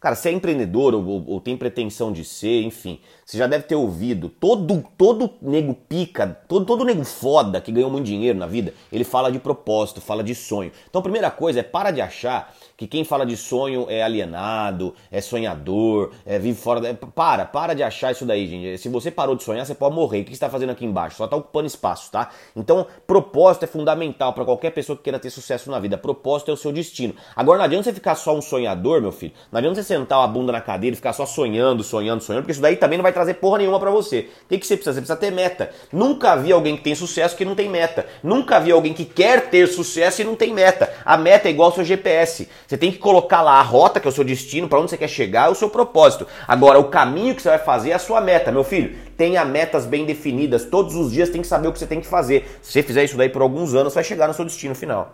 Cara, se é empreendedor ou, ou, tem pretensão de ser, enfim, você já deve ter ouvido. Todo, todo nego pica, todo, todo nego foda que ganhou muito dinheiro na vida, ele fala de propósito, fala de sonho. Então a primeira coisa é para de achar que quem fala de sonho é alienado, é sonhador, é vive fora da. Para, para de achar isso daí, gente. Se você parou de sonhar, você pode morrer. O que está fazendo aqui embaixo? Só está ocupando espaço, tá? Então, propósito é fundamental para qualquer pessoa que queira ter sucesso na vida. Propósito é o seu destino. Agora, não adianta você ficar só um sonhador, meu filho. Não adianta você sentar a bunda na cadeira e ficar só sonhando, sonhando, sonhando, porque isso daí também não vai trazer porra nenhuma para você. O que, que você precisa? Você precisa ter meta. Nunca vi alguém que tem sucesso que não tem meta. Nunca vi alguém que quer ter sucesso e não tem meta. A meta é igual ao seu GPS. Você tem que colocar lá a rota, que é o seu destino, para onde você quer chegar, é o seu propósito. Agora, o caminho que você vai fazer é a sua meta, meu filho. Tenha metas bem definidas. Todos os dias tem que saber o que você tem que fazer. Se você fizer isso daí por alguns anos, você vai chegar no seu destino final.